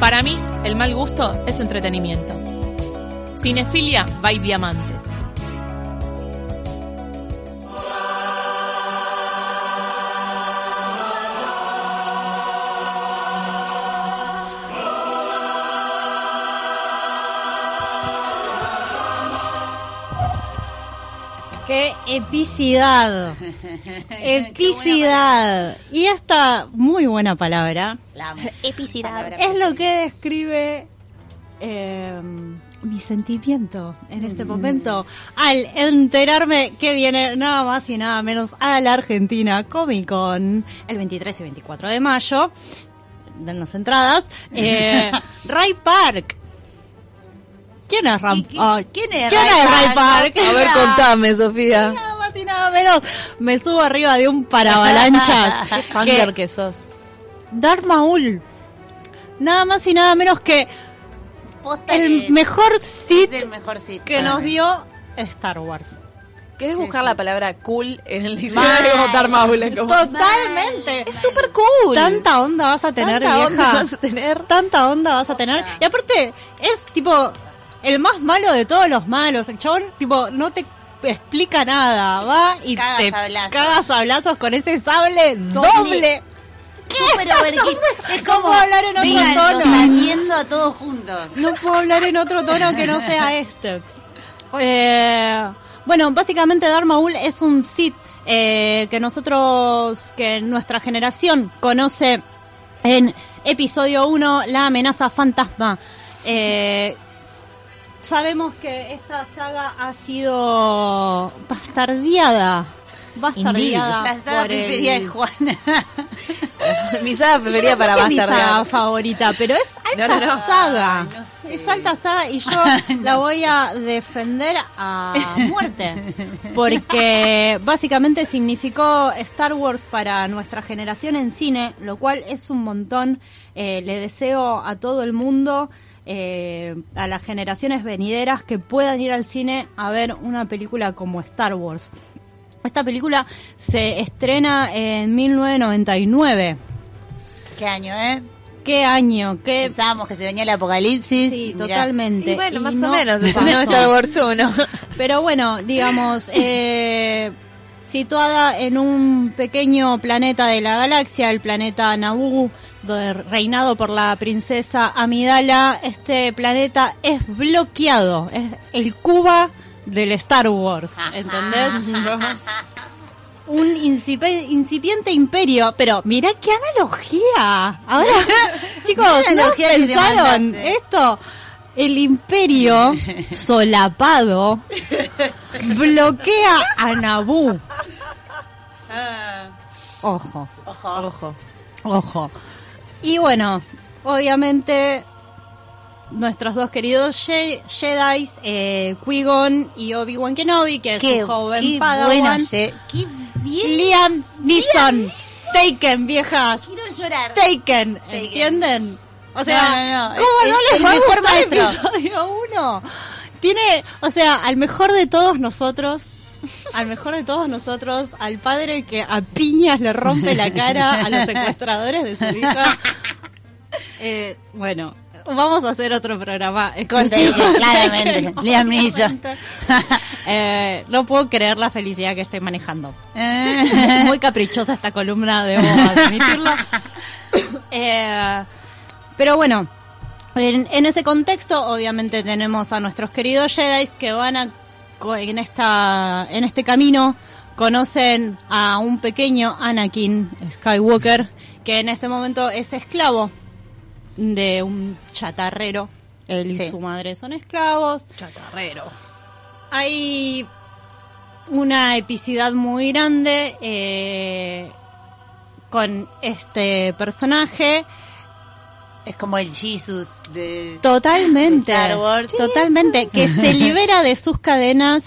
Para mí, el mal gusto es entretenimiento. Cinefilia by Diamante. ¡Qué epicidad! Epicidad. Y esta muy buena palabra Epicidad. es lo que describe eh, mi sentimiento en este momento al enterarme que viene nada más y nada menos a la Argentina Comic Con el 23 y 24 de mayo. Dennos entradas. Eh, Ray Park. ¿Quién es Ram- ¿Y qui- Ay, quién es ¿Quién Ray es Ray Park? Park? A ver, contame, Sofía. Nada más y nada menos. Me subo arriba de un paravalanchas. Hanger que que sos. Darth Maul. Nada más y nada menos que Posta el que mejor el sitio. que nos dio Star Wars. ¿Querés Sí, buscar sí. la palabra cool en el diccionario Mal. como? Es Totalmente. Es súper cool. Tanta onda vas a tener, Tanta onda vieja. vas a tener. Tanta onda vas a tener. Y aparte, es tipo el más malo de todos los malos. El chabón, tipo, no te explica nada. Va y Cagas te sablazos. cagas con ese sable Doble. doble. Overkill. Es como hablar en otro vengan, tono. a todos juntos. No puedo hablar en otro tono que no sea este. Eh, bueno, básicamente Darth Maul es un Sith eh, que nosotros, que nuestra generación conoce en episodio 1, la amenaza fantasma. Eh, sabemos que esta saga ha sido bastardeada. Bastardeada. La saga por el- preferida de Juana. Mi saga preferida sé para es mi saga bastardear. favorita, pero es alta No, no, no. saga. Ay, no sé. Es alta saga y yo la voy a defender a muerte. Porque básicamente significó Star Wars para nuestra generación en cine, lo cual es un montón. Eh, le deseo a todo el mundo, eh, a las generaciones venideras, que puedan ir al cine a ver una película como Star Wars. Esta película se estrena en 1999. ¿Qué año, eh? ¿Qué año? ¿Qué Pensábamos que se venía el apocalipsis. Sí, y totalmente. Y bueno, Y más no o menos. Star Wars 1. Pero bueno, digamos, eh, situada en un pequeño planeta de la galaxia, el planeta Naboo, reinado por la princesa Amidala, este planeta es bloqueado, es el Cuba del Star Wars, ¿entendés? un incipiente imperio, pero mirá qué analogía. Ahora, chicos, Qué ¿no pensaron esto? El imperio solapado bloquea a Naboo. Ojo, Ojo. Ojo. ojo. Y bueno, obviamente nuestros dos queridos Je- Jedi, eh, Qui-Gon y Obi-Wan Kenobi, que es Qué, un joven qué Padawan. Qué bien. Liam Neeson. Taken, viejas. Quiero llorar. Taken, ¿entienden? O sea, No, no, no. ¿cómo El- no el les va a mejor gustar maestro. episodio uno? Tiene, o sea, al mejor de todos nosotros, al mejor de todos nosotros, al padre que a piñas le rompe la cara a los secuestradores de su hija. Eh, bueno, vamos a hacer otro programa. Con exclusivo. Taken, claramente. Liam Neeson. Eh, no puedo creer la felicidad que estoy manejando. Eh. Muy caprichosa esta columna, debo admitirlo. Eh, pero bueno, en, en ese contexto, obviamente tenemos a nuestros queridos Jedi que van a en esta en este camino conocen a un pequeño Anakin Skywalker que en este momento es esclavo de un chatarrero. Él y su madre son esclavos. Chatarrero. Hay una epicidad muy grande eh, con este personaje Es como el Jesus de... Totalmente. De Star Wars. Totalmente. Que se libera de sus cadenas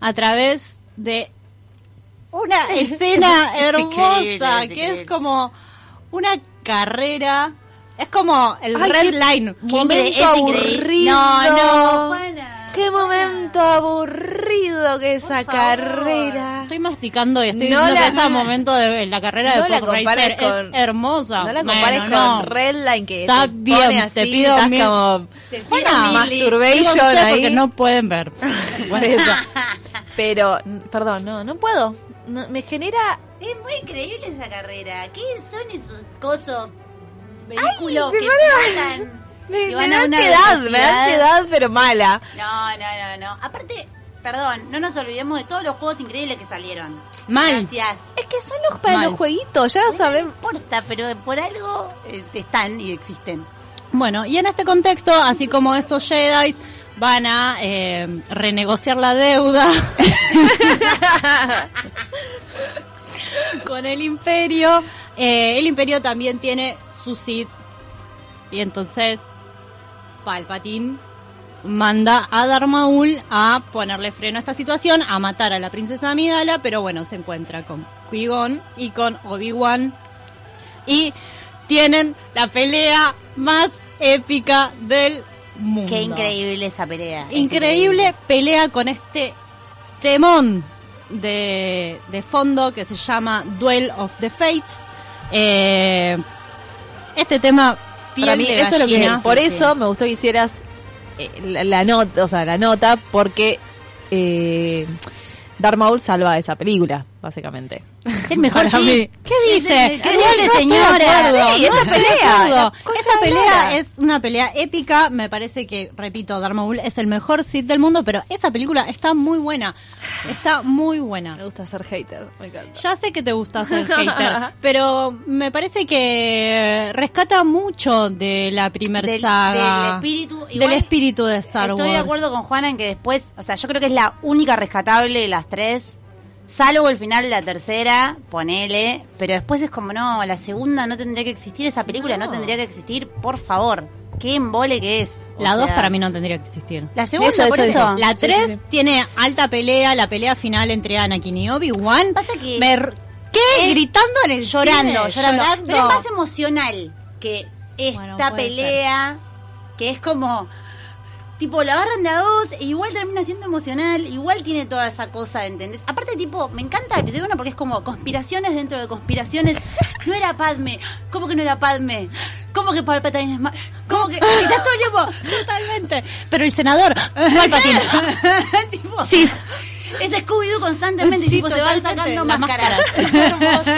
a través de una escena Es hermosa, increíble, que es como una carrera. Es como el Ay, red qué line. momento incre- es increíble. aburrido. No, no, Qué momento aburrido que esa carrera. Estoy masticando y estoy No diciendo la- que ese momento de la carrera No de la es con- hermosa. No la Bueno, compares no. con Redline que Está bien, pone así, te pido estás mil- como Juana, masturbation digo usted ahí. porque no pueden ver. Por eso. Pero, perdón, no, no puedo. No, me genera Es muy increíble esa carrera. ¿Qué son esos cosos? Vehículos me que me, me da ansiedad, me da ansiedad, pero mala. No, no, no, no. Aparte, perdón, no nos olvidemos de todos los juegos increíbles que salieron. Mal. Gracias. Es que son los para Mal. los jueguitos, ya lo No sabemos. importa, pero por algo eh, están y existen. Bueno, y en este contexto, así como estos Jedi van a eh, renegociar la deuda con el Imperio, eh, el Imperio también tiene su Sith. Y entonces Palpatine manda a Darth Maul a ponerle freno a esta situación, a matar a la princesa Amidala, pero bueno, se encuentra con Qui-Gon y con Obi-Wan y tienen la pelea más épica del mundo. Qué increíble esa pelea. Increíble pelea con este temón de, de fondo que se llama Duel of the Fates. Eh, este tema piel Para mí, de eso es lo que. Por Sí, eso me gustó que hicieras eh, la, la nota, o sea, la nota, porque eh, Darth Maul salva esa película, básicamente. Es el mejor Para sí. mí. ¿Qué dice? ¿Qué ¿Qué dice, dice, señora? señora? Sí, esa pelea, Esa pelea es una pelea épica. Me parece que, repito, Darth Maul es el mejor Sith del mundo, pero esa película está muy buena. Está muy buena. Me gusta ser hater, me encanta. Ya sé que te gusta ser hater, pero me parece que rescata mucho de la primer Del- saga. del espíritu. del espíritu de Star Estoy Wars. de acuerdo con Juana en que después, o sea, yo creo que es la única rescatable de las tres. Salvo el final de la tercera, ponele, pero después es como, no, la segunda no tendría que existir, esa película no, No. tendría que existir, por favor. Qué embole que es. O La 2 sea, para mí no tendría que existir. La segunda, Eso, por eso. La Sí, 3 sí, sí. tiene alta pelea, la pelea final entre Anakin y Obi-Wan. Pasa que ¿Qué? Gritando en el llorando, cine, llorando, llorando. Pero es más emocional que esta Bueno, pelea, que es como, tipo, la agarran de a dos e igual termina siendo emocional, igual tiene toda esa cosa, ¿entendés? Aparte, tipo, me encanta el episodio 1 porque es como conspiraciones dentro de conspiraciones. No era Padme, ¿cómo que no era Padme? ¿Cómo que Palpatine es más? ¿Cómo que...? Estás todo el tiempo... Totalmente. Pero el senador, Palpatine. tipo, Sí. Es Scooby-Doo constantemente, Sí, tipo, se van sacando máscaras. máscara. Es hermoso,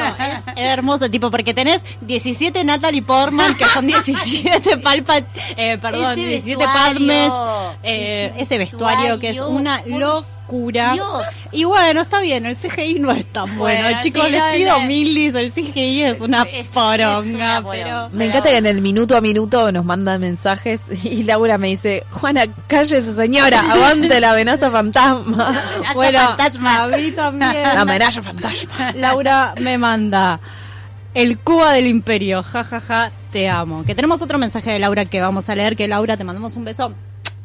es, hermoso, tipo, porque tenés 17 Natalie Portman, que son 17 Palpat, eh, perdón, Ese 17 vestuario. Padmes, eh, Ese vestuario que es una por Dios. Y bueno, está bien, el CGI no es tan bueno, Bueno, chicos, sí, les no, pido no. milis, el CGI es una Es- es poronga, una pero... Me encanta que en el minuto a minuto nos mandan mensajes y Laura me dice, Juana, cállese señora, aguante la amenaza fantasma. Amenaza Bueno, fantasma. a mí también. La amenaza fantasma. Laura me manda el Cuba del Imperio, jajaja, te amo. Que tenemos otro mensaje de Laura que vamos a leer, que Laura te mandamos un beso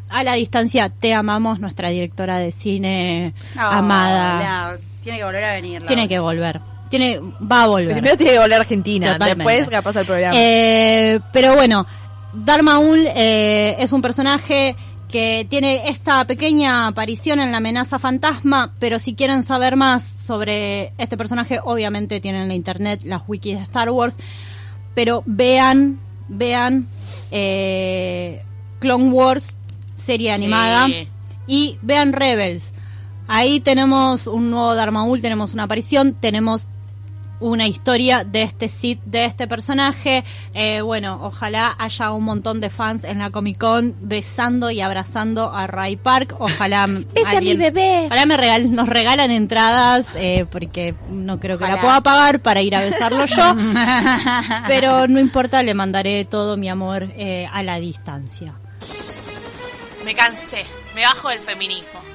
a la distancia, te amamos, nuestra directora de cine No, amada. no, tiene que volver a venir. Tiene que volver. Tiene, va a volver. Primero tiene que volver a Argentina, Totalmente. después capaz el programa. Eh, pero bueno, Darth Maul eh, es un personaje que tiene esta pequeña aparición en la amenaza fantasma, pero si quieren saber más sobre este personaje, obviamente tienen en la internet las wikis de Star Wars, pero vean, vean eh, Clone Wars, serie animada, y vean Rebels. Ahí tenemos un nuevo Darth Maul, tenemos una aparición, tenemos una historia de este Sith, de este personaje. Eh, bueno, ojalá haya un montón de fans en la Comic Con besando y abrazando a Ray Park. Ojalá Ese es mi bebé. Ojalá me regal- nos regalan entradas eh, porque no creo que la pueda pagar para ir a besarlo yo. pero no importa, le mandaré todo mi amor eh, a la distancia. Me cansé. Me bajo del feminismo.